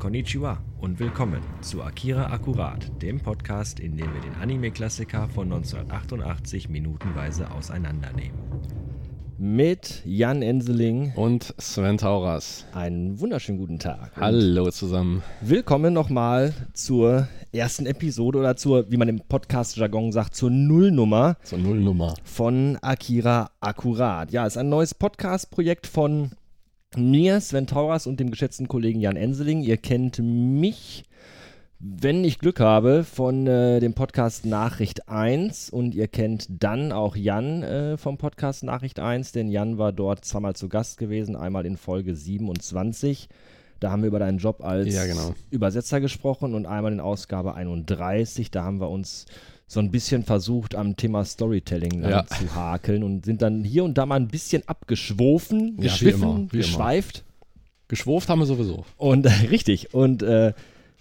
Konnichiwa und willkommen zu Akira Akkurat, dem Podcast, in dem wir den Anime-Klassiker von 1988 minutenweise auseinandernehmen. Mit Jan Enseling und Sven Tauras. Einen wunderschönen guten Tag. Hallo zusammen. Willkommen nochmal zur ersten Episode oder zur, wie man im Podcast-Jargon sagt, zur Nullnummer. Zur Nullnummer. Von Akira Akkurat. Ja, ist ein neues Podcast-Projekt von mir, Sven Tauras und dem geschätzten Kollegen Jan Enseling. Ihr kennt mich, wenn ich Glück habe, von äh, dem Podcast Nachricht 1 und ihr kennt dann auch Jan äh, vom Podcast Nachricht 1, denn Jan war dort zweimal zu Gast gewesen, einmal in Folge 27. Da haben wir über deinen Job als ja, genau. Übersetzer gesprochen und einmal in Ausgabe 31. Da haben wir uns so ein bisschen versucht, am Thema Storytelling ja. zu hakeln und sind dann hier und da mal ein bisschen abgeschwofen, Ja, geschwiffen, wie immer, wie geschweift. Geschwurft haben wir sowieso. Und äh, richtig. Und äh,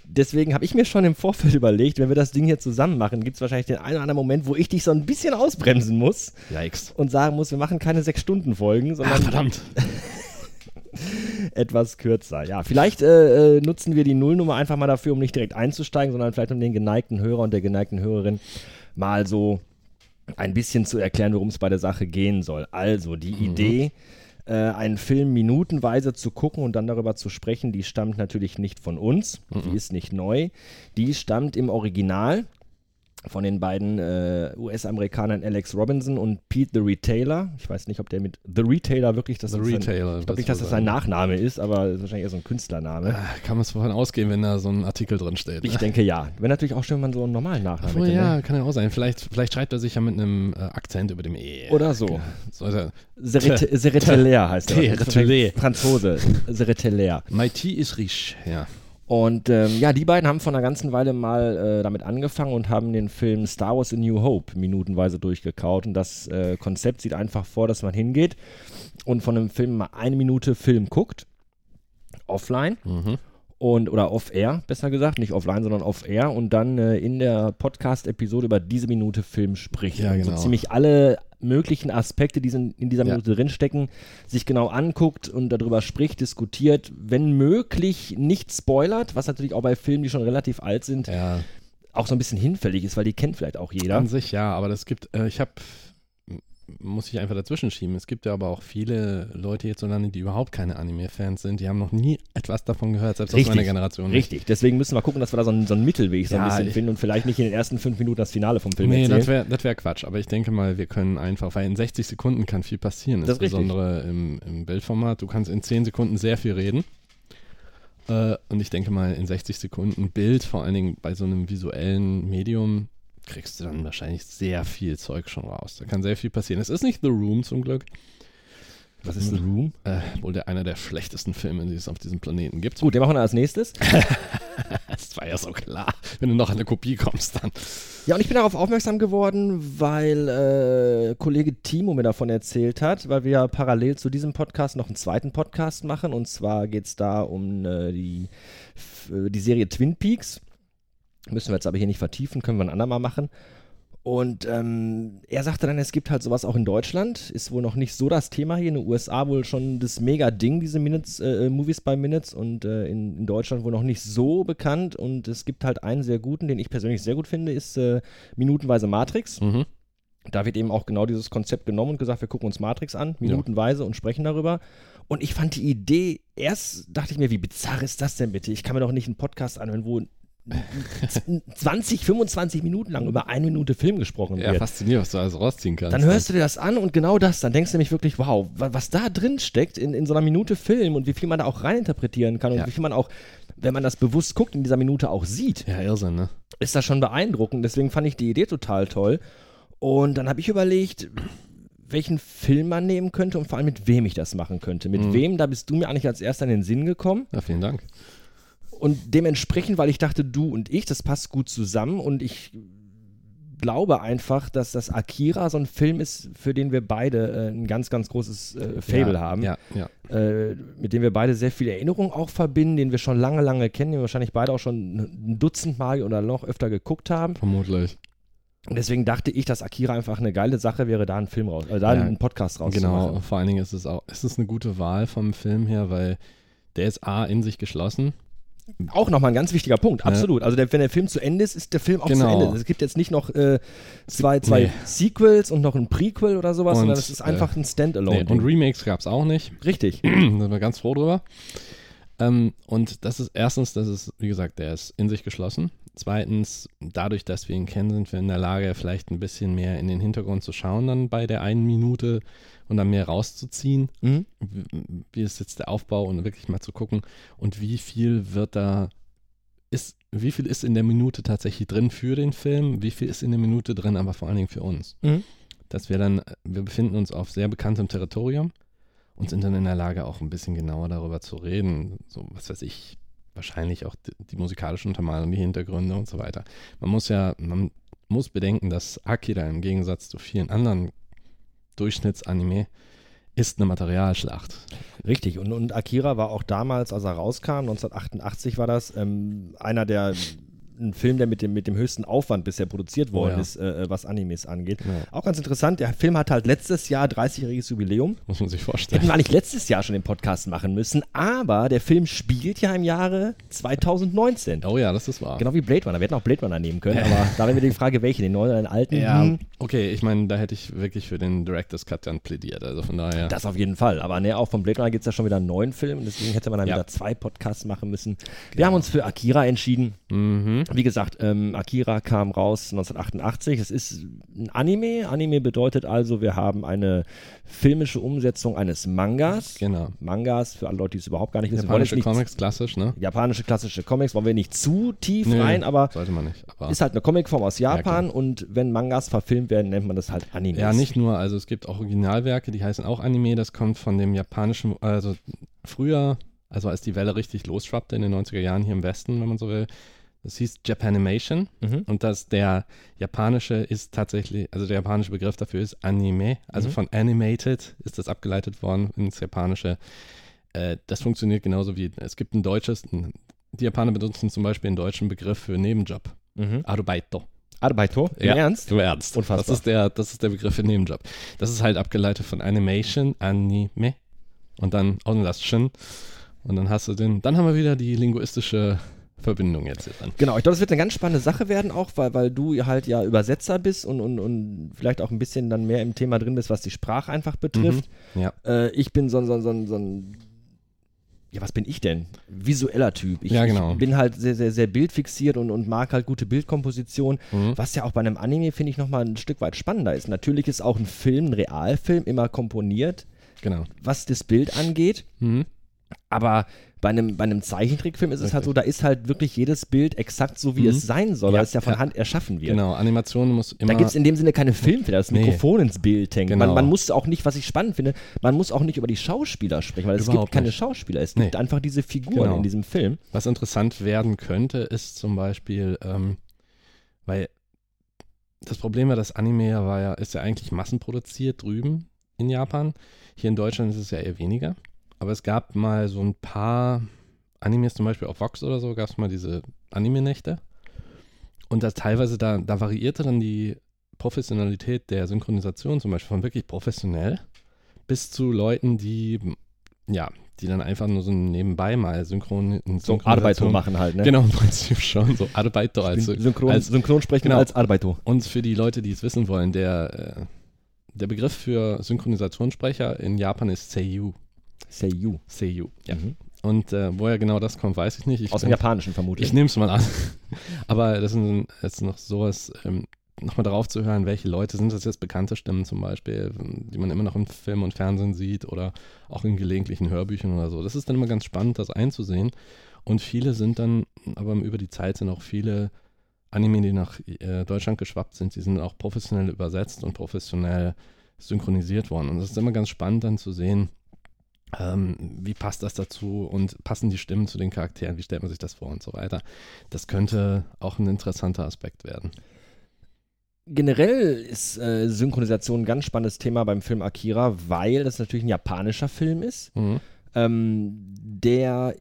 deswegen habe ich mir schon im Vorfeld überlegt, wenn wir das Ding hier zusammen machen, gibt es wahrscheinlich den einen oder anderen Moment, wo ich dich so ein bisschen ausbremsen muss Yikes. und sagen muss, wir machen keine sechs Stunden Folgen, sondern Ah, verdammt. etwas kürzer. Ja, vielleicht äh, äh, nutzen wir die Nullnummer einfach mal dafür, um nicht direkt einzusteigen, sondern vielleicht um den geneigten Hörer und der geneigten Hörerin mal so ein bisschen zu erklären, worum es bei der Sache gehen soll. Also die Idee, äh, einen Film minutenweise zu gucken und dann darüber zu sprechen, die stammt natürlich nicht von uns, die ist nicht neu, die stammt im Original von den beiden äh, US-Amerikanern Alex Robinson und Pete the Retailer. Ich weiß nicht, ob der mit The Retailer wirklich das The ist sein- Retailer, Ich glaube nicht, dass das sein. Nachname ist, aber das ist wahrscheinlich eher so ein Künstlername. Ah, Kann man es vorhin ausgehen, wenn da so ein Artikel drin steht. Ich denke ja. Wäre natürlich auch schön, wenn man so einen normalen Nachnamen Oh, hätte. ja, Ne? kann ja auch sein. Vielleicht, vielleicht schreibt er sich ja mit einem äh, Akzent über dem E. Oder so. So ist er. Serret- Serreteller heißt er. Franzose. Serreteller. My tea is rich. Ja. Und ähm, ja, die beiden haben vor einer ganzen Weile mal äh, damit angefangen und haben den Film Star Wars A New Hope minutenweise durchgekaut. Und das äh, Konzept sieht einfach vor, dass man hingeht und von einem Film mal eine Minute Film guckt. Offline. Mhm. und oder off-air, besser gesagt, nicht offline, sondern off-air und dann äh, in der Podcast-Episode über diese Minute Film spricht. Ja, und so genau. ziemlich alle möglichen Aspekte, die in dieser Ja. Minute drinstecken, sich genau anguckt und darüber spricht, diskutiert, wenn möglich nicht spoilert, was natürlich auch bei Filmen, die schon relativ alt sind, Ja, auch so ein bisschen hinfällig ist, weil die kennt vielleicht auch jeder. an sich ja, aber das gibt, äh, ich habe, muss ich einfach dazwischen schieben. Es gibt ja aber auch viele Leute hierzulande, die überhaupt keine Anime-Fans sind. Die haben noch nie etwas davon gehört, selbst aus Richtig, meiner Generation. Richtig, deswegen müssen wir gucken, dass wir da so einen, so einen Mittelweg so ein Ja, bisschen finden und vielleicht nicht in den ersten fünf Minuten das Finale vom Film Nee, erzählen. das wäre wär Quatsch. Aber ich denke mal, wir können einfach, weil in 60 Sekunden kann viel passieren. Das insbesondere im, im Bildformat. Du kannst in 10 Sekunden sehr viel reden. Äh, und ich denke mal, in 60 Sekunden Bild, vor allen Dingen bei so einem visuellen Medium, kriegst du dann wahrscheinlich sehr viel Zeug schon raus. Da kann sehr viel passieren. Es ist nicht The Room zum Glück. Was ist The Room? Äh, wohl der einer der schlechtesten Filme, die es auf diesem Planeten gibt. Gut, den machen wir als nächstes. Das war ja so klar. Wenn du noch an eine Kopie kommst, dann. Ja, und ich bin darauf aufmerksam geworden, weil äh, Kollege Timo mir davon erzählt hat, weil wir ja parallel zu diesem Podcast noch einen zweiten Podcast machen. Und zwar geht es da um äh, die, die Serie Twin Peaks. Müssen wir jetzt aber hier nicht vertiefen, können wir ein andermal machen. Und ähm, er sagte dann, es gibt halt sowas auch in Deutschland. Ist wohl noch nicht so das Thema hier. In den USA wohl schon das Mega-Ding, diese Minutes, äh, Movies by Minutes. Und äh, in, in Deutschland wohl noch nicht so bekannt. Und es gibt halt einen sehr guten, den ich persönlich sehr gut finde, ist äh, Minutenweise Matrix. Mhm. Da wird eben auch genau dieses Konzept genommen und gesagt, wir gucken uns Matrix an, minutenweise und sprechen darüber. Und ich fand die Idee, erst dachte ich mir, wie bizarr ist das denn bitte? Ich kann mir doch nicht einen Podcast anhören, wo 20, 25 Minuten lang über eine Minute Film gesprochen Ja, wird. faszinierend, was du alles rausziehen kannst. Dann hörst du dir das an und genau das, dann denkst du nämlich wirklich, wow, wa- was da drin steckt in, in so einer Minute Film und wie viel man da auch reininterpretieren kann und Ja. wie viel man auch, wenn man das bewusst guckt, in dieser Minute auch sieht Ja, Irrsinn, ne? ist das schon beeindruckend. Deswegen fand ich die Idee total toll. Und dann habe ich überlegt, welchen Film man nehmen könnte und vor allem mit wem ich das machen könnte. Mit Mhm. wem, da bist du mir eigentlich als erster in den Sinn gekommen. Ja, vielen Dank. Und dementsprechend, weil ich dachte, du und ich, das passt gut zusammen und ich glaube einfach, dass das Akira so ein Film ist, für den wir beide äh, ein ganz, ganz großes äh, Fable ja, haben, Ja, ja. äh, mit dem wir beide sehr viel Erinnerung auch verbinden, den wir schon lange, lange kennen, den wir wahrscheinlich beide auch schon ein Dutzend Mal oder noch öfter geguckt haben. Vermutlich. Und deswegen dachte ich, dass Akira einfach eine geile Sache wäre, da einen Film raus, äh, da einen Podcast rauszumachen. Genau, vor allen Dingen ist es auch, ist es eine gute Wahl vom Film her, weil der ist A in sich geschlossen. Auch nochmal ein ganz wichtiger Punkt, absolut. Also der, wenn der Film zu Ende ist, ist der Film auch Genau. zu Ende. Es gibt jetzt nicht noch äh, zwei, zwei Nee. Sequels und noch ein Prequel oder sowas, Und, sondern es ist einfach ein Nee, Standalone. und Remakes gab es auch nicht. Richtig. da sind wir ganz froh drüber. Ähm, und das ist erstens, das ist, wie gesagt, der ist in sich geschlossen. Zweitens, dadurch, dass wir ihn kennen, sind wir in der Lage, vielleicht ein bisschen mehr in den Hintergrund zu schauen, dann bei der einen Minute und dann mehr rauszuziehen. Mhm. Wie, ist jetzt der Aufbau und wirklich mal zu gucken und wie viel wird da, ist, wie viel ist in der Minute tatsächlich drin für den Film, wie viel ist in der Minute drin, aber vor allen Dingen für uns. Mhm. Dass wir dann, wir befinden uns auf sehr bekanntem Territorium und sind dann in der Lage, auch ein bisschen genauer darüber zu reden. So, was weiß ich, wahrscheinlich auch die, die musikalische Untermalung, die Hintergründe und so weiter. Man muss ja, man muss bedenken, dass Akira im Gegensatz zu vielen anderen Durchschnittsanime ist eine Materialschlacht. Richtig. Und, und Akira war auch damals, als er rauskam, 1988 war das, ähm, einer der ein Film, der mit dem, mit dem höchsten Aufwand bisher produziert worden Oh ja. ist, äh, was Animes angeht. Genau. Auch ganz interessant, der Film hat halt letztes Jahr 30-jähriges Jubiläum. Muss man sich Hätten vorstellen. wir eigentlich letztes Jahr schon den Podcast machen müssen, aber der Film spielt ja im Jahre 2019. Oh ja, das ist wahr. Genau wie Blade Runner. Wir hätten auch Blade Runner nehmen können, aber da wäre mir die Frage, welche, den neuen oder den alten? Ja, Hm, okay, ich meine, da hätte ich wirklich für den Director's Cut dann plädiert. Also von daher. Das auf jeden Fall. Aber ne, auch von Blade Runner gibt es ja schon wieder einen neuen Film. Deswegen hätte man dann Ja. wieder zwei Podcasts machen müssen. Wir haben uns für Akira entschieden. mhm. Wie gesagt, ähm, Akira kam raus 1988. Es ist ein Anime. Anime bedeutet also, wir haben eine filmische Umsetzung eines Mangas. Genau. Mangas, für alle Leute, die es überhaupt gar nicht wissen, Japanische nicht- Comics, klassisch, ne? Japanische klassische Comics wollen wir nicht zu tief Nö, rein, aber Sollte man nicht. Aber ist halt eine Comicform aus Ja, Japan und wenn Mangas verfilmt werden, nennt man das halt Anime. Ja, nicht nur, also es gibt auch Originalwerke, die heißen auch Anime, das kommt von dem japanischen, also früher, also als die Welle richtig losschwappte in den 90er Jahren hier im Westen, wenn man so will, das hieß Japanimation Mhm. und das der japanische ist tatsächlich, also der japanische Begriff dafür ist Anime, also Mhm. von animated ist das abgeleitet worden ins japanische. Äh, das funktioniert genauso wie, es gibt ein deutsches, ein, die Japaner benutzen zum Beispiel einen deutschen Begriff für Nebenjob, Mhm. Arbeito. Arbeito? Im Ja. Ernst? Im Ernst. Unfassbar. Das ist, der, das ist der Begriff für Nebenjob. Das ist halt abgeleitet von Animation, Anime und dann Online und dann hast du den, dann haben wir wieder die linguistische Verbindung jetzt hier dran. Genau, ich glaube, das wird eine ganz spannende Sache werden, auch weil, weil du halt ja Übersetzer bist und, und, und vielleicht auch ein bisschen dann mehr im Thema drin bist, was die Sprache einfach betrifft. Ja. Äh, ich bin so, ein- so, ein- so, ein- so ein, ja, was bin ich denn? Visueller Typ. Ich, Ja, genau. ich bin halt sehr, sehr, sehr bildfixiert und, und mag halt gute Bildkomposition, Mhm. was ja auch bei einem Anime, finde ich, nochmal ein Stück weit spannender ist. Natürlich ist auch ein Film, ein Realfilm, immer komponiert, Genau. was das Bild angeht. Mhm. Aber bei einem, bei einem Zeichentrickfilm ist es halt Richtig. so, da ist halt wirklich jedes Bild exakt so, wie Mhm. es sein soll, Ja, weil es ja von ja. Hand erschaffen wird. Genau, Animation muss immer. Da gibt es in dem Sinne keine Filmfehler, das Nee. Mikrofon ins Bild hängt. Man, Genau. man muss auch nicht, was ich spannend finde, man muss auch nicht über die Schauspieler sprechen, weil es gibt Überhaupt keine nicht. Schauspieler, es Nee. gibt einfach diese Figuren Genau. in diesem Film. Was interessant werden könnte, ist zum Beispiel, ähm, weil das Problem war, das Anime ja war ja, ist ja eigentlich massenproduziert drüben in Japan. Hier in Deutschland ist es ja eher weniger. Aber es gab mal so ein paar Animes, zum Beispiel auf Vox oder so, gab es mal diese Anime-Nächte. Und das teilweise, da, da variierte dann die Professionalität der Synchronisation, zum Beispiel von wirklich professionell bis zu Leuten, die, ja, die dann einfach nur so nebenbei mal synchron, So Arbeito machen halt, ne? Genau, im Prinzip schon. So Arbeito als, Synchron, als Synchronsprechen genau. als Arbeito. und für die Leute, die es wissen wollen, der, äh, der Begriff für Synchronisationssprecher in Japan ist Seiyu. Say you. Seiyu. Ja. Mhm. Und äh, woher genau das kommt, weiß ich nicht. Ich Aus dem Japanischen vermutlich. ich nehme es mal an. Aber das ist jetzt noch sowas, ähm, nochmal darauf zu hören, welche Leute sind das jetzt bekannte Stimmen zum Beispiel, die man immer noch im Film und Fernsehen sieht oder auch in gelegentlichen Hörbüchern oder so. Das ist dann immer ganz spannend, das einzusehen. Und viele sind dann, aber über die Zeit sind auch viele Anime, die nach äh, Deutschland geschwappt sind, die sind auch professionell übersetzt und professionell synchronisiert worden. Und das ist immer ganz spannend dann zu sehen, ähm, wie passt das dazu und passen die Stimmen zu den Charakteren, wie stellt man sich das vor und so weiter. Das könnte auch ein interessanter Aspekt werden. Generell ist äh, Synchronisation ein ganz spannendes Thema beim Film Akira, weil das natürlich ein japanischer Film ist. Mhm. ähm, der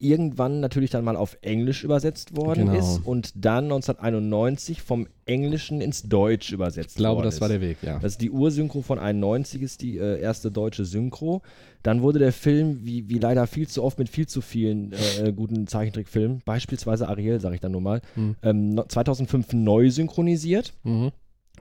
irgendwann natürlich dann mal auf Englisch übersetzt worden Genau. ist und dann 1991 vom Englischen ins Deutsch übersetzt Ich glaube, worden das ist. war der Weg, ja. Das ist die Ursynchro von 91, ist die äh, erste deutsche Synchro. Dann wurde der Film, wie, wie leider viel zu oft mit viel zu vielen äh, guten Zeichentrickfilmen, beispielsweise Ariel, sage ich dann nur mal, Hm. ähm, no- 2005 neu synchronisiert. Mhm.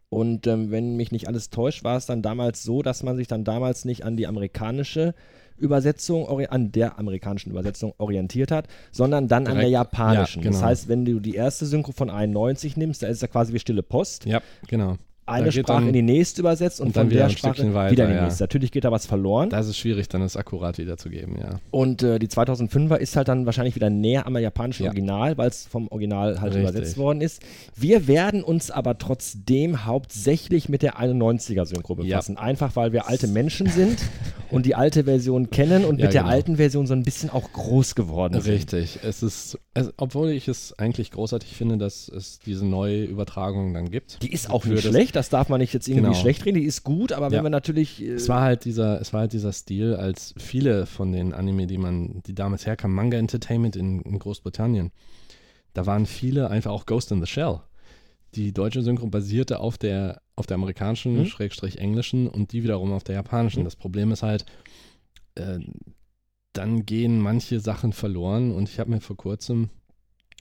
Und ähm, wenn mich nicht alles täuscht, war es dann damals so, dass man sich dann damals nicht an die amerikanische Übersetzung, an der amerikanischen Übersetzung orientiert hat, sondern dann an der Direkt- japanischen. ja, Das genau. heißt, wenn du die erste Synchro von 91 nimmst, da ist es ja quasi wie stille Post. Ja, genau. Eine Sprache dann- in die nächste übersetzt und, und dann von wieder der Sprache weiter, wieder in die ja. nächste. Natürlich geht da was verloren. Da ist es schwierig, dann das akkurat wiederzugeben, ja. Und äh, die 2005er ist halt dann wahrscheinlich wieder näher am japanischen Ja. Original, weil es vom Original halt Richtig. übersetzt worden ist. Wir werden uns aber trotzdem hauptsächlich mit der 91er Synchro Ja. befassen. Einfach weil wir alte Menschen sind und die alte Version kennen und Ja, mit der genau. alten Version so ein bisschen auch groß geworden sind. Richtig. Es ist, es, obwohl ich es eigentlich großartig finde, dass es diese neue Übertragung dann gibt. Die ist auch nicht das- schlecht, das darf man nicht jetzt irgendwie Genau. schlecht reden, die ist gut, aber wenn Ja. wir natürlich. Äh, Es war halt dieser, es war halt dieser Stil, als viele von den Anime, die man, die damals herkamen, Manga Entertainment in, in Großbritannien, da waren viele einfach auch Ghost in the Shell. Die deutsche Synchro basierte auf der, auf der amerikanischen, Mhm. Schrägstrich englischen und die wiederum auf der japanischen. Mhm. Das Problem ist halt, äh, dann gehen manche Sachen verloren und ich habe mir vor kurzem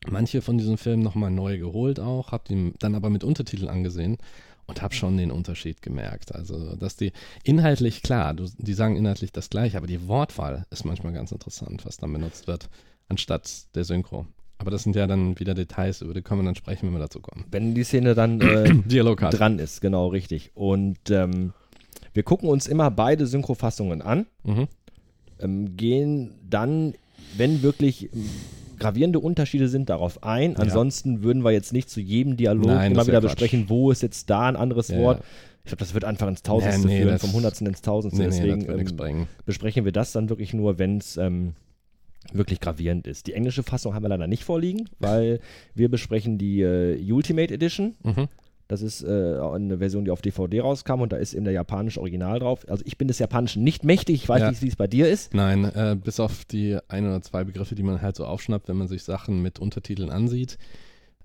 manche von diesen Filmen nochmal neu geholt auch, habe die dann aber mit Untertiteln angesehen und habe schon den Unterschied gemerkt. Also, dass die inhaltlich, klar, du, die sagen inhaltlich das gleiche, aber die Wortwahl ist manchmal ganz interessant, was dann benutzt wird, anstatt der Synchro. Aber das sind ja dann wieder Details, über die können wir dann sprechen, wenn wir dazu kommen. wenn die Szene dann äh, dran ist, genau richtig. Und ähm, wir gucken uns immer beide Synchrofassungen an. Mhm. ähm, gehen dann, wenn wirklich gravierende Unterschiede sind, darauf ein. Ja. Ansonsten würden wir jetzt nicht zu jedem Dialog Nein, immer wieder besprechen, wo ist jetzt da ein anderes Ja, Wort. ja. Ich glaube, das wird einfach ins Tausendste Nee, nee, führen, vom Hundertsten ins Tausendste. Nee, Deswegen ähm, besprechen wir das dann wirklich nur, wenn es ähm, wirklich gravierend ist. Die englische Fassung haben wir leider nicht vorliegen, weil wir besprechen die äh, Ultimate Edition. Mhm. Das ist äh, eine Version, die auf DVD rauskam und da ist eben der japanische Original drauf. Also ich bin des Japanischen nicht mächtig, ich weiß Ja. nicht, wie es bei dir ist. Nein, äh, bis auf die ein oder zwei Begriffe, die man halt so aufschnappt, wenn man sich Sachen mit Untertiteln ansieht.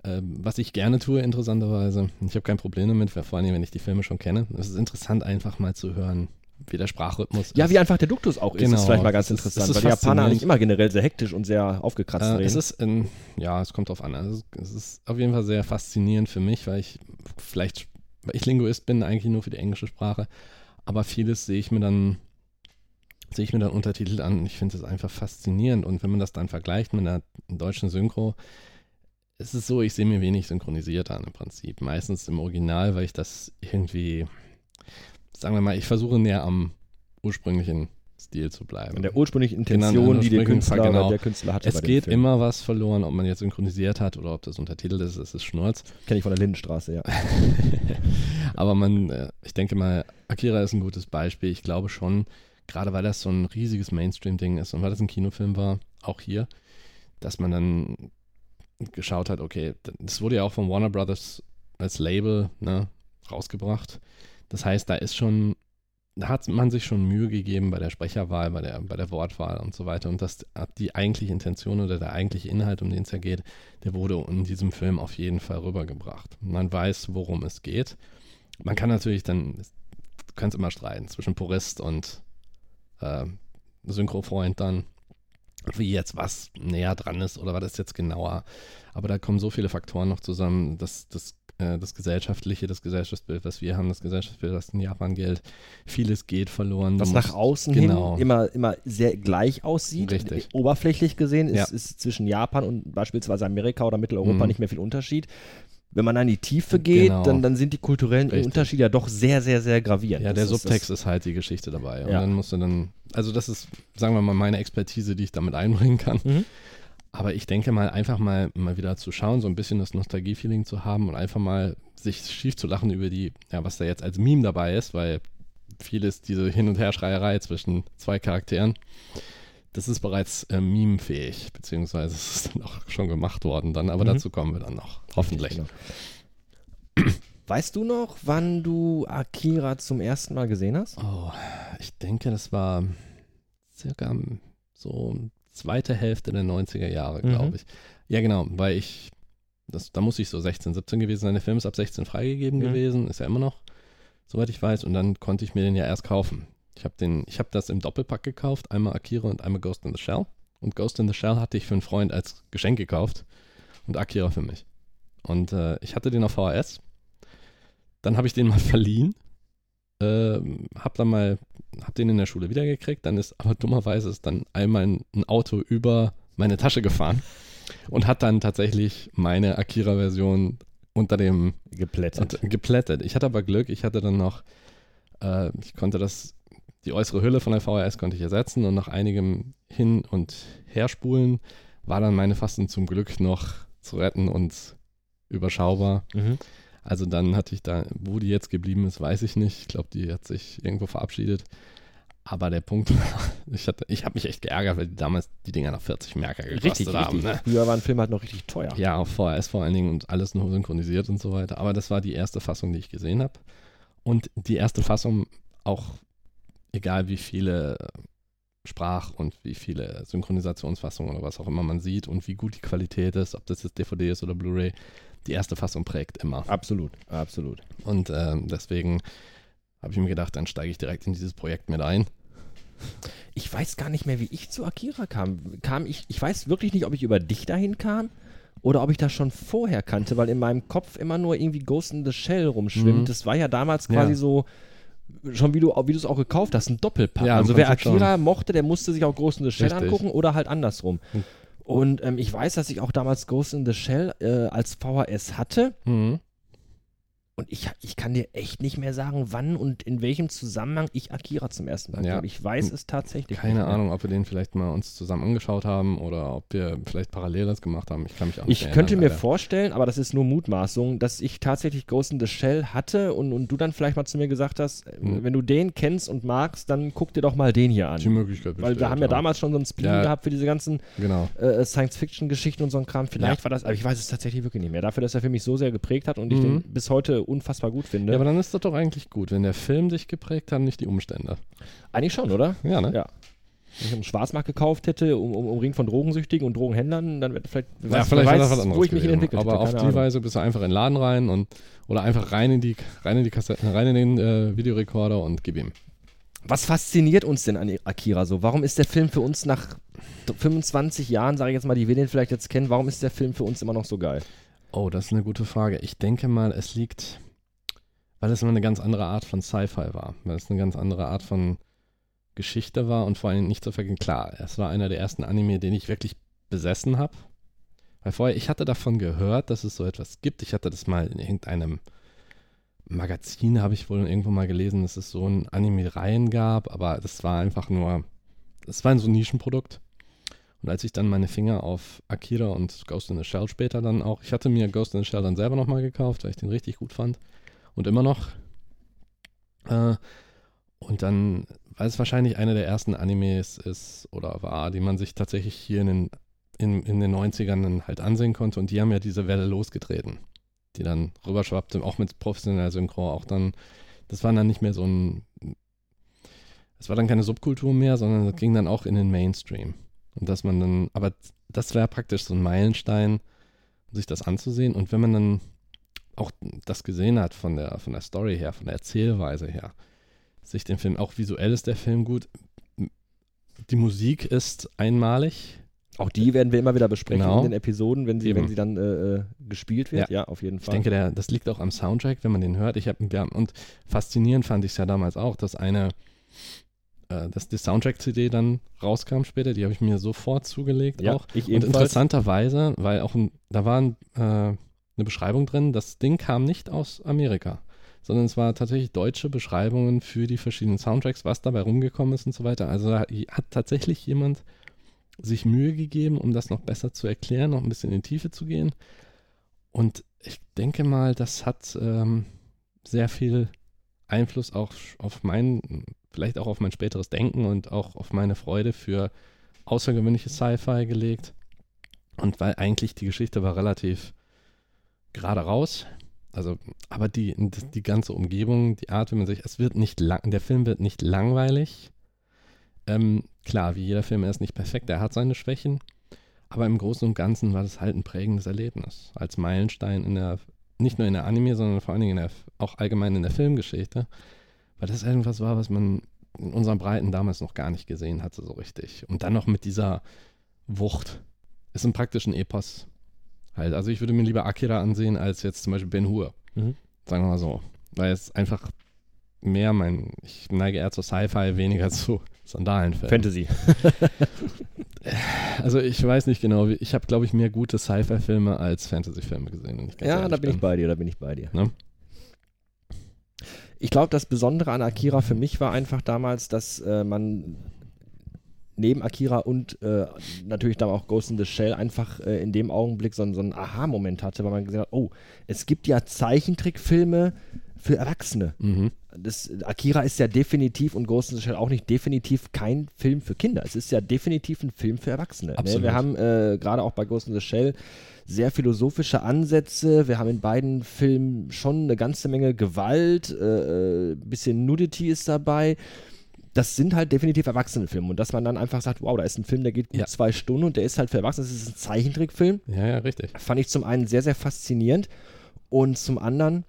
Ähm, was ich gerne tue, interessanterweise. Ich habe kein Problem damit, vor allem, wenn ich die Filme schon kenne. Es ist interessant, einfach mal zu hören, wie der Sprachrhythmus Ja, ist. wie einfach der Duktus auch ist, Genau, ist vielleicht mal ganz ist- interessant, es ist weil die Japaner eigentlich immer generell sehr hektisch und sehr aufgekratzt Äh, reden. es ist, in, ja, es kommt drauf an. Also, es ist auf jeden Fall sehr faszinierend für mich, weil ich vielleicht, weil ich Linguist bin, eigentlich nur für die englische Sprache. Aber vieles sehe ich mir dann, sehe ich mir dann untertitelt an. und Ich finde es einfach faszinierend. Und wenn man das dann vergleicht mit einer deutschen Synchro, ist es so, ich sehe mir wenig synchronisiert an im Prinzip. Meistens im Original, weil ich das irgendwie, sagen wir mal, ich versuche näher am ursprünglichen Stil zu bleiben. An der ursprünglichen Genau, Intention, die der Künstler, genau. der Künstler hatte. Es geht immer was verloren, ob man jetzt synchronisiert hat oder ob das untertitelt ist, es ist Schnurz. Kenne ich von der Lindenstraße, ja. Aber man, äh, ich denke mal, Akira ist ein gutes Beispiel. Ich glaube schon, gerade weil das so ein riesiges Mainstream-Ding ist und weil das ein Kinofilm war, auch hier, dass man dann geschaut hat, okay, das wurde ja auch von Warner Brothers als Label ne, rausgebracht. Das heißt, da ist schon, da hat man sich schon Mühe gegeben bei der Sprecherwahl, bei der, bei der Wortwahl und so weiter. Und das die eigentliche Intention oder der eigentliche Inhalt, um den es ja geht, der wurde in diesem Film auf jeden Fall rübergebracht. Man weiß, worum es geht. Man kann natürlich dann, du kannst immer streiten zwischen Purist und äh, Synchrofreund dann, wie jetzt was näher dran ist oder was ist jetzt genauer. Aber da kommen so viele Faktoren noch zusammen, dass das, äh, das gesellschaftliche, das Gesellschaftsbild, was wir haben, das Gesellschaftsbild, was in Japan gilt, vieles geht verloren. Was nach außen genau. hin immer, immer sehr gleich aussieht. Richtig. Oberflächlich gesehen ist, Ja. ist zwischen Japan und beispielsweise Amerika oder Mitteleuropa Mhm. nicht mehr viel Unterschied. Wenn man an die Tiefe geht, Genau. dann, dann sind die kulturellen Richtig. Unterschiede ja doch sehr, sehr, sehr gravierend. Ja, Das der ist- Subtext ist halt die Geschichte dabei. Und Ja. dann musst du dann, also das ist, sagen wir mal, meine Expertise, die ich damit einbringen kann. Mhm. Aber ich denke mal, einfach mal, mal wieder zu schauen, so ein bisschen das Nostalgie-Feeling zu haben und einfach mal sich schief zu lachen über die, ja, was da jetzt als Meme dabei ist, weil vieles diese Hin- und Herschreierei zwischen zwei Charakteren, das ist bereits äh, memefähig, beziehungsweise es ist dann auch schon gemacht worden dann, aber Mhm. dazu kommen wir dann noch, hoffentlich. Genau. Weißt du noch, wann du Akira zum ersten Mal gesehen hast? Oh, ich denke, das war circa so zweite Hälfte der 90er Jahre, Mhm. glaube ich. Ja, genau, weil ich, das, da muss ich so 16, 17 gewesen sein. Der Film ist ab 16 freigegeben Mhm. gewesen, ist ja immer noch, soweit ich weiß. Und dann konnte ich mir den ja erst kaufen. Ich habe den, ich habe das im Doppelpack gekauft, einmal Akira und einmal Ghost in the Shell. Und Ghost in the Shell hatte ich für einen Freund als Geschenk gekauft und Akira für mich. Und äh, ich hatte den auf VHS. Dann habe ich den mal verliehen. Ähm, hab dann mal, hab den in der Schule wiedergekriegt. Dann ist aber dummerweise ist dann einmal ein, Auto über meine Tasche gefahren und hat dann tatsächlich meine Akira-Version unter dem Geplättet. geplättet. Ich hatte aber Glück, ich hatte dann noch, äh, ich konnte das, die äußere Hülle von der VHS konnte ich ersetzen und nach einigem Hin- und Herspulen war dann meine Fassung zum Glück noch zu retten und überschaubar. Mhm. Also dann hatte ich da, wo die jetzt geblieben ist, weiß ich nicht. Ich glaube, die hat sich irgendwo verabschiedet. Aber der Punkt war, ich, hatte- ich habe mich echt geärgert, weil die damals die Dinger nach 40 Merker gekostet Richtig, haben. richtig. Ne? Früher war ein Film halt noch richtig teuer. Ja, auf VHS vor allen Dingen und alles nur synchronisiert und so weiter. Aber das war die erste Fassung, die ich gesehen habe. Und die erste Fassung, auch egal wie viele Sprach- und wie viele Synchronisationsfassungen oder was auch immer man sieht und wie gut die Qualität ist, ob das jetzt DVD ist oder Blu-ray, die erste Fassung prägt immer. Absolut, absolut. Und ähm, deswegen habe ich mir gedacht, dann steige ich direkt in dieses Projekt mit ein. Ich weiß gar nicht mehr, wie ich zu Akira kam. Kam ich, ich weiß wirklich nicht, ob ich über dich dahin kam oder ob ich das schon vorher kannte, weil in meinem Kopf immer nur irgendwie Ghost in the Shell rumschwimmt. Mhm. Das war ja damals quasi Ja. so, schon wie du wie du es auch gekauft hast, ein Doppelpack. Ja, also wer Akira mochte, der musste sich auch Ghost in the Shell Richtig. angucken oder halt andersrum. Und ähm, ich weiß, dass ich auch damals Ghost in the Shell äh, als VHS hatte. Mhm. Und ich, ich kann dir echt nicht mehr sagen, wann und in welchem Zusammenhang ich Akira zum ersten Mal Ja. habe. Ich weiß es tatsächlich Keine. Ahnung, ob wir den vielleicht mal uns zusammen angeschaut haben oder ob wir vielleicht parallel das gemacht haben. Ich kann mich auch nicht Ich mehr könnte mir erinnern, leider. vorstellen, aber das ist nur Mutmaßung, dass ich tatsächlich Ghost in the Shell hatte und, und du dann vielleicht mal zu mir gesagt hast, äh, Hm. wenn du den kennst und magst, dann guck dir doch mal den hier Die an. Möglichkeit Weil wir haben ja damals schon so ein Spleen Ja. gehabt für diese ganzen Genau. äh, Science-Fiction-Geschichten und so ein Kram. Vielleicht war das, aber ich weiß es tatsächlich wirklich nicht mehr. Dafür, dass er für mich so sehr geprägt hat und ich Mhm. den bis heute unfassbar gut finde. Ja, aber dann ist das doch eigentlich gut, wenn der Film dich geprägt hat, nicht die Umstände. Eigentlich schon, oder? Ja, ne? Ja. Wenn ich einen Schwarzmarkt gekauft hätte, um, um, umringt von Drogensüchtigen und Drogenhändlern, dann wäre vielleicht, Ja, weiß- vielleicht weiß, das was anderes wo ich mich entwickelt Aber hätte. auf die Ahnung. Weise bist du einfach in den Laden rein und oder einfach rein in die rein in die Kassetten, rein in den äh, Videorekorder und gib ihm. Was fasziniert uns denn an Akira so? Warum ist der Film für uns nach 25 Jahren, sage ich jetzt mal, die wir den vielleicht jetzt kennen, warum ist der Film für uns immer noch so geil? Oh, das ist eine gute Frage. Ich denke mal, es liegt, weil es immer eine ganz andere Art von Sci-Fi war, weil es eine ganz andere Art von Geschichte war und vor allem nicht zu vergessen, klar, es war einer der ersten Anime, den ich wirklich besessen habe. Weil vorher, ich hatte davon gehört, dass es so etwas gibt. Ich hatte das mal in irgendeinem Magazin, habe ich wohl irgendwo mal gelesen, dass es so ein Anime-Reihen gab, aber das war einfach nur, das war so ein Nischenprodukt. Und als ich dann meine Finger auf Akira und Ghost in the Shell später dann auch, ich hatte mir Ghost in the Shell dann selber nochmal gekauft, weil ich den richtig gut fand. Und immer noch. Äh, und dann, weil es wahrscheinlich einer der ersten Animes ist oder war, die man sich tatsächlich hier in den, in, in den 90ern dann halt ansehen konnte. Und die haben ja diese Welle losgetreten, die dann rüberschwappte, auch mit professioneller Synchro, auch dann, das war dann nicht mehr so ein, es war dann keine Subkultur mehr, sondern es ging dann auch in den Mainstream. Und dass man dann, aber das wäre praktisch so ein Meilenstein, sich das anzusehen. Und wenn man dann auch das gesehen hat von der, von der Story her, von der Erzählweise her, sich den Film, auch visuell ist der Film gut. Die Musik ist einmalig. Auch die werden wir immer wieder besprechen Genau. in den Episoden, wenn sie, Eben. wenn sie dann äh, äh, gespielt wird. Ja. auf jeden Ich Fall. denke, der, das liegt auch am Soundtrack, wenn man den hört. Ich hab, haben, und faszinierend fand ich es ja damals auch, dass eine, äh, dass die Soundtrack-CD dann rauskam später, die habe ich mir sofort zugelegt ja, auch. ich Und interessanterweise, weil auch ein, da war ein, äh, eine Beschreibung drin, das Ding kam nicht aus Amerika, sondern es war tatsächlich deutsche Beschreibungen für die verschiedenen Soundtracks, was dabei rumgekommen ist und so weiter. Also da hat tatsächlich jemand sich Mühe gegeben, um das noch besser zu erklären, noch ein bisschen in die Tiefe zu gehen. Und ich denke mal, das hat ähm, sehr viel Einfluss auch auf mein, vielleicht auch auf mein späteres Denken und auch auf meine Freude für außergewöhnliche Sci-Fi gelegt. Und weil eigentlich die Geschichte war relativ gerade raus. Also, aber die, die ganze Umgebung, die Art, wie man sich, es wird nicht lang, der Film wird nicht langweilig. Ähm, klar, wie jeder Film, er ist nicht perfekt, er hat seine Schwächen, aber im Großen und Ganzen war das halt ein prägendes Erlebnis. Als Meilenstein in der, nicht nur in der Anime, sondern vor allen Dingen in der, auch allgemein in der Filmgeschichte, weil das irgendwas war, was man in unseren Breiten damals noch gar nicht gesehen hatte, so richtig. Und dann noch mit dieser Wucht. Ist ein praktisch ein Epos. Halt. Also ich würde mir lieber Akira ansehen, als jetzt zum Beispiel Ben Hur. Mhm. Sagen wir mal so. Weil es einfach mehr mein, ich neige eher zu Sci-Fi, weniger zu Sandalenfilmen. Fantasy. Also ich weiß nicht genau, ich habe glaube ich mehr gute Sci-Fi-Filme als Fantasy-Filme gesehen. Ja, da bin ich bei dir, da bin ich bei dir. Ne? Ich glaube, das Besondere an Akira für mich war einfach damals, dass äh, man neben Akira und äh, natürlich dann auch Ghost in the Shell einfach äh, in dem Augenblick so, einen- so einen Aha-Moment hatte, weil man gesehen hat, oh, es gibt ja Zeichentrickfilme für Erwachsene. Mhm. Das, Akira ist ja definitiv und Ghost in the Shell auch nicht definitiv kein Film für Kinder. Es ist ja definitiv ein Film für Erwachsene. Ne? Wir haben äh, gerade auch bei Ghost in the Shell sehr philosophische Ansätze. Wir haben in beiden Filmen schon eine ganze Menge Gewalt, äh, ein bisschen Nudity ist dabei. Das sind halt definitiv Erwachsenenfilme. Und dass man dann einfach sagt, wow, da ist ein Film, der geht gut Ja. zwei Stunden und der ist halt für Erwachsene. Das ist ein Zeichentrickfilm Ja, ja, richtig. fand ich zum einen sehr, sehr faszinierend und zum anderen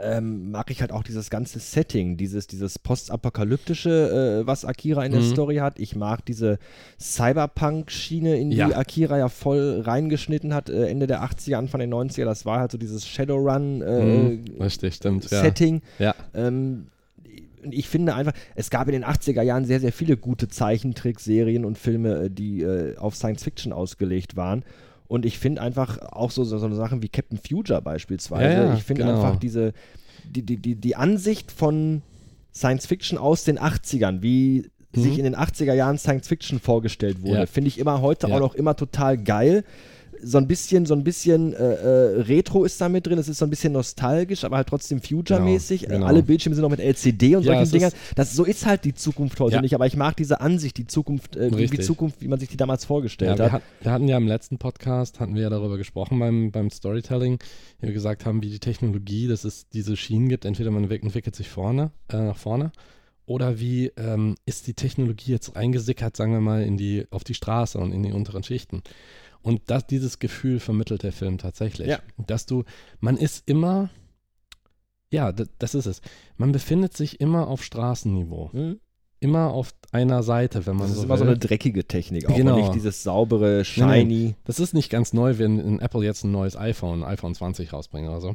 ähm, mag ich halt auch dieses ganze Setting, dieses, dieses postapokalyptische, äh, was Akira in der Mhm. Story hat. Ich mag diese Cyberpunk-Schiene, in die Ja. Akira ja voll reingeschnitten hat, äh, Ende der 80er, Anfang der 90er. Das war halt so dieses Mhm. Shadowrun-Setting. Richtig, stimmt. Ja. ja. Ähm, ich finde einfach, es gab in den 80er Jahren sehr, sehr viele gute Zeichentrickserien und Filme, äh, die äh, auf Science Fiction ausgelegt waren. Und ich finde einfach auch so, so, so Sachen wie Captain Future beispielsweise. Ja, ja, ich finde genau. einfach diese, die, die, die, die Ansicht von Science Fiction aus den 80ern, wie Mhm. sich in den 80er Jahren Science Fiction vorgestellt wurde, Ja. finde ich immer heute auch noch immer total geil. So ein bisschen, so ein bisschen äh, äh, Retro ist da mit drin, es ist so ein bisschen nostalgisch, aber halt trotzdem Future-mäßig. Genau, genau. Alle Bildschirme sind noch mit LCD und Ja, solchen Dingern. Das, so ist halt die Zukunft heute Ja. nicht, aber ich mag diese Ansicht, die Zukunft, äh, Richtig. Zukunft, wie man sich die damals Ja, vorgestellt hat. hat, wir hatten ja im letzten Podcast, hatten wir ja darüber gesprochen beim, beim Storytelling, wie wir gesagt haben, wie die Technologie, dass es diese Schienen gibt, entweder man entwickelt sich vorne, äh, nach vorne, oder wie ähm, ist die Technologie jetzt reingesickert, sagen wir mal, in die, auf die Straße und in die unteren Schichten. Und das, dieses Gefühl vermittelt der Film tatsächlich. Ja. Dass du, man ist immer, ja, das, das ist es. Man befindet sich immer auf Straßenniveau. Hm? Immer auf einer Seite, wenn man Das ist so immer so will. eine dreckige Technik, auch Genau. nicht dieses saubere, shiny. Das ist nicht ganz neu, wenn Apple jetzt ein neues iPhone, iPhone 20 rausbringen oder so.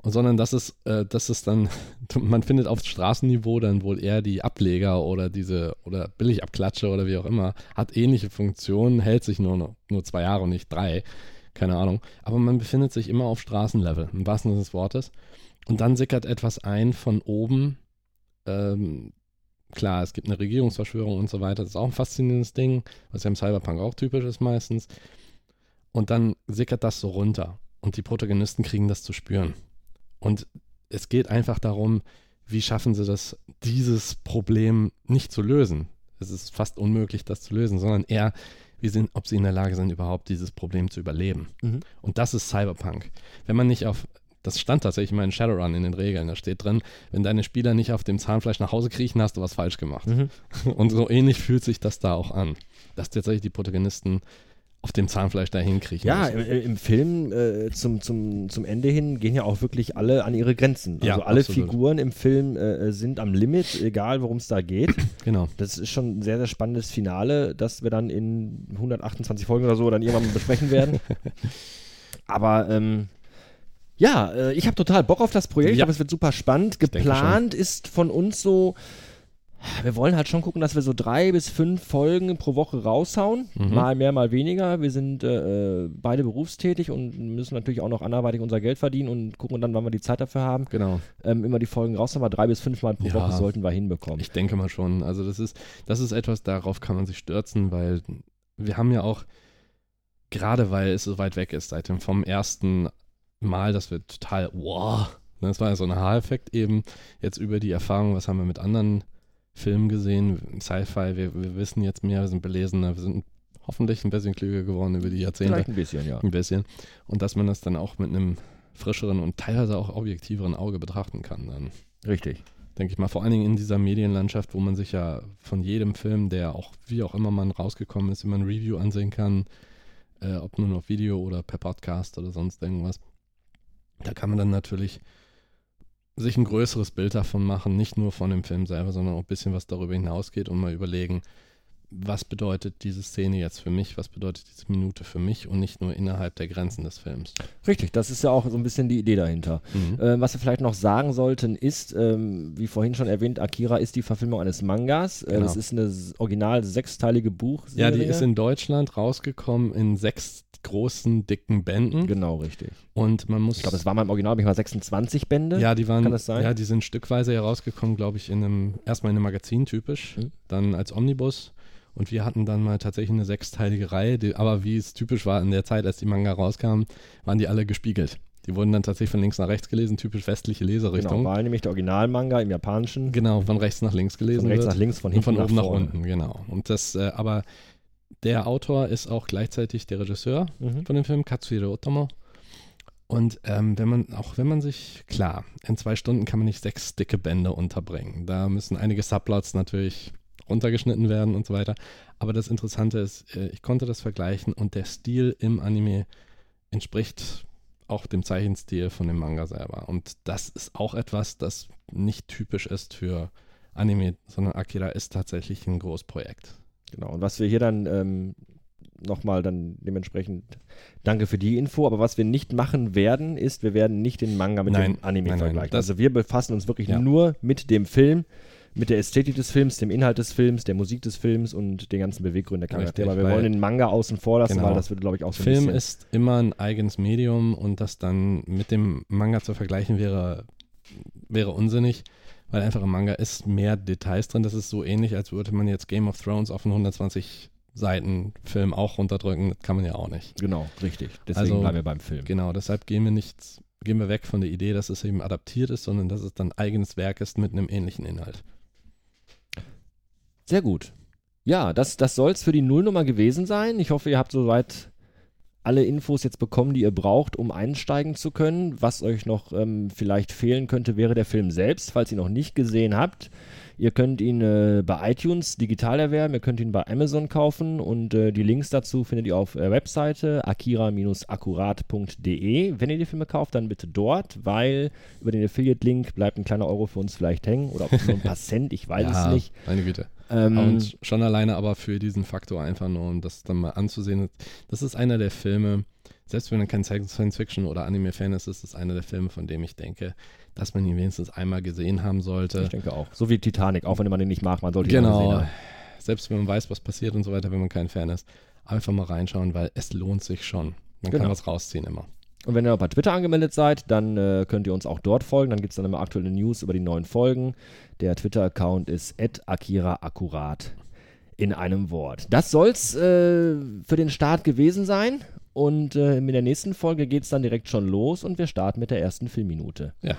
Und sondern das ist, äh, das ist dann, man findet auf Straßenniveau dann wohl eher die Ableger oder diese, oder Billigabklatsche oder wie auch immer, hat ähnliche Funktionen, hält sich nur, nur zwei Jahre und nicht drei, keine Ahnung. Aber man befindet sich immer auf Straßenlevel, im wahrsten Sinne des Wortes. Und dann sickert etwas ein von oben. Ähm, klar, es gibt eine Regierungsverschwörung und so weiter, das ist auch ein faszinierendes Ding, was ja im Cyberpunk auch typisch ist meistens. Und dann sickert das so runter und die Protagonisten kriegen das zu spüren. Und es geht einfach darum, wie schaffen sie das, dieses Problem nicht zu lösen. Es ist fast unmöglich, das zu lösen, sondern eher, wie sind, ob sie in der Lage sind, überhaupt dieses Problem zu überleben. Mhm. Und das ist Cyberpunk. Wenn man nicht auf, das stand tatsächlich mal in Shadowrun in den Regeln, da steht drin, wenn deine Spieler nicht auf dem Zahnfleisch nach Hause kriechen, hast du was falsch gemacht. Mhm. Und so ähnlich fühlt sich das da auch an, dass tatsächlich die Protagonisten auf dem Zahnfleisch dahin kriechen. Ja, im, im Film äh, zum, zum, zum Ende hin gehen ja auch wirklich alle an ihre Grenzen. Also Ja, alle absolut. Figuren im Film äh, sind am Limit, egal worum es da geht. genau. Das ist schon ein sehr, sehr spannendes Finale, das wir dann in 128 Folgen oder so dann irgendwann mal besprechen werden. Aber ähm, ja, äh, ich habe total Bock auf das Projekt. Ich Ja. glaube, es wird super spannend. Geplant ist von uns so, wir wollen halt schon gucken, dass wir so drei bis fünf Folgen pro Woche raushauen. Mhm. Mal mehr, mal weniger. Wir sind äh, beide berufstätig und müssen natürlich auch noch anderweitig unser Geld verdienen und gucken dann, wann wir die Zeit dafür haben. Genau. Ähm, immer die Folgen raushauen, aber drei bis fünf Mal pro Ja. Woche sollten wir hinbekommen. Ich denke mal schon. Also das ist, das ist etwas, darauf kann man sich stürzen, weil wir haben ja auch, gerade weil es so weit weg ist, seit dem vom ersten Mal, dass wir total, wow, ne, das war ja so ein Haareffekt eben, jetzt über die Erfahrung, was haben wir mit anderen Filmen gesehen, Sci-Fi, wir, wir wissen jetzt mehr, wir sind belesener, wir sind hoffentlich ein bisschen klüger geworden über die Jahrzehnte. Vielleicht ein bisschen, ja. Ein bisschen. Und dass man das dann auch mit einem frischeren und teilweise auch objektiveren Auge betrachten kann dann. Richtig. denke ich mal. Vor allen Dingen in dieser Medienlandschaft, wo man sich ja von jedem Film, der auch wie auch immer man rausgekommen ist, immer ein Review ansehen kann, äh, ob nur auf Video oder per Podcast oder sonst irgendwas. Da kann man dann natürlich sich ein größeres Bild davon machen, nicht nur von dem Film selber, sondern auch ein bisschen was darüber hinausgeht und mal überlegen, was bedeutet diese Szene jetzt für mich, was bedeutet diese Minute für mich und nicht nur innerhalb der Grenzen des Films. Richtig, das ist ja auch so ein bisschen die Idee dahinter. Mhm. Äh, was wir vielleicht noch sagen sollten, ist, ähm, wie vorhin schon erwähnt, Akira ist die Verfilmung eines Mangas. Äh, genau. Das ist eine original sechsteilige Buch. Ja, die ist in Deutschland rausgekommen in sechs großen, dicken Bänden. Genau, richtig. Und man muss. Ich glaube, es war mal im Original mal 26 Bände. Ja, die waren. Kann das sein? Ja, die sind stückweise herausgekommen, glaube ich, in einem, erstmal in einem Magazin typisch, mhm. dann als Omnibus und wir hatten dann mal tatsächlich eine sechsteilige Reihe, die, aber wie es typisch war in der Zeit, als die Manga rauskamen, waren die alle gespiegelt. Die wurden dann tatsächlich von links nach rechts gelesen, typisch westliche Leserichtung. Genau, war nämlich der Originalmanga im Japanischen. Genau, von rechts nach links gelesen. Von rechts wird. nach links, von hinten und von oben nach, nach, unten, genau. Und das, äh, aber der Autor ist auch gleichzeitig der Regisseur mhm. von dem Film, Katsuhiro Otomo. Und ähm, wenn man, auch wenn man sich, klar, in zwei Stunden kann man nicht sechs dicke Bände unterbringen. Da müssen einige Subplots natürlich runtergeschnitten werden und so weiter. Aber das Interessante ist, äh, ich konnte das vergleichen und der Stil im Anime entspricht auch dem Zeichenstil von dem Manga selber. Und das ist auch etwas, das nicht typisch ist für Anime, sondern Akira ist tatsächlich ein Großprojekt. Genau, und was wir hier dann ähm, nochmal dann dementsprechend danke für die Info, aber was wir nicht machen werden, ist, wir werden nicht den Manga mit nein, dem Anime nein, vergleichen. Nein, also wir befassen uns wirklich ja. nur mit dem Film mit der Ästhetik des Films, dem Inhalt des Films, der Musik des Films und den ganzen Beweggründen der Charaktere. Aber wir wollen den Manga außen vor lassen, genau. weil das würde, glaube ich, auch so Film ein bisschen ist immer ein eigenes Medium und das dann mit dem Manga zu vergleichen wäre, wäre unsinnig, weil einfach im Manga ist mehr Details drin. Das ist so ähnlich, als würde man jetzt Game of Thrones auf einen 120 Seiten Film auch runterdrücken. Das kann man ja auch nicht. Genau, richtig. Deswegen also, bleiben wir beim Film. Genau, deshalb gehen wir nicht gehen wir weg von der Idee, dass es eben adaptiert ist, sondern dass es dann eigenes Werk ist mit einem ähnlichen Inhalt. Sehr gut. Ja, das, das soll es für die Nullnummer gewesen sein. Ich hoffe, ihr habt soweit alle Infos jetzt bekommen, die ihr braucht, um einsteigen zu können. Was euch noch ähm, vielleicht fehlen könnte, wäre der Film selbst, falls ihr noch nicht gesehen habt. Ihr könnt ihn äh, bei iTunes digital erwerben, ihr könnt ihn bei Amazon kaufen und äh, die Links dazu findet ihr auf der Webseite akira-akkurat.de. Wenn ihr die Filme kauft, dann bitte dort, weil über den Affiliate-Link bleibt ein kleiner Euro für uns vielleicht hängen oder auch nur ein paar Cent, ich weiß ja, es nicht. Meine Güte. Ähm, und schon alleine aber für diesen Faktor einfach nur, um das dann mal anzusehen. Das ist einer der Filme, selbst wenn man kein Science-Fiction oder Anime-Fan ist, ist es einer der Filme, von dem ich denke, dass man ihn wenigstens einmal gesehen haben sollte. Ich denke auch. So wie Titanic, auch wenn man den nicht mag, man sollte ihn genau. gesehen haben. Selbst wenn man weiß, was passiert und so weiter, wenn man kein Fan ist, einfach mal reinschauen, weil es lohnt sich schon. Man genau. kann was rausziehen immer. Und wenn ihr bei Twitter angemeldet seid, dann äh, könnt ihr uns auch dort folgen. Dann gibt es dann immer aktuelle News über die neuen Folgen. Der Twitter-Account ist akiraakkurat in einem Wort. Das soll's äh, für den Start gewesen sein. Und äh, mit der nächsten Folge geht es dann direkt schon los und wir starten mit der ersten Filmminute. Ja.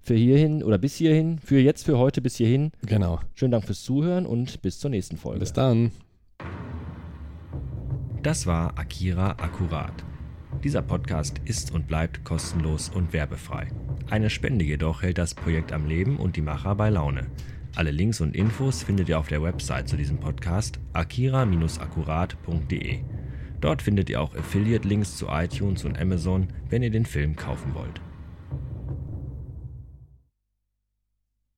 Für hierhin oder bis hierhin, für jetzt, für heute bis hierhin. Genau. Schönen Dank fürs Zuhören und bis zur nächsten Folge. Bis dann. Das war Akira Akkurat. Dieser Podcast ist und bleibt kostenlos und werbefrei. Eine Spende jedoch hält das Projekt am Leben und die Macher bei Laune. Alle Links und Infos findet ihr auf der Website zu diesem Podcast akira-akkurat.de. Dort findet ihr auch Affiliate-Links zu iTunes und Amazon, wenn ihr den Film kaufen wollt.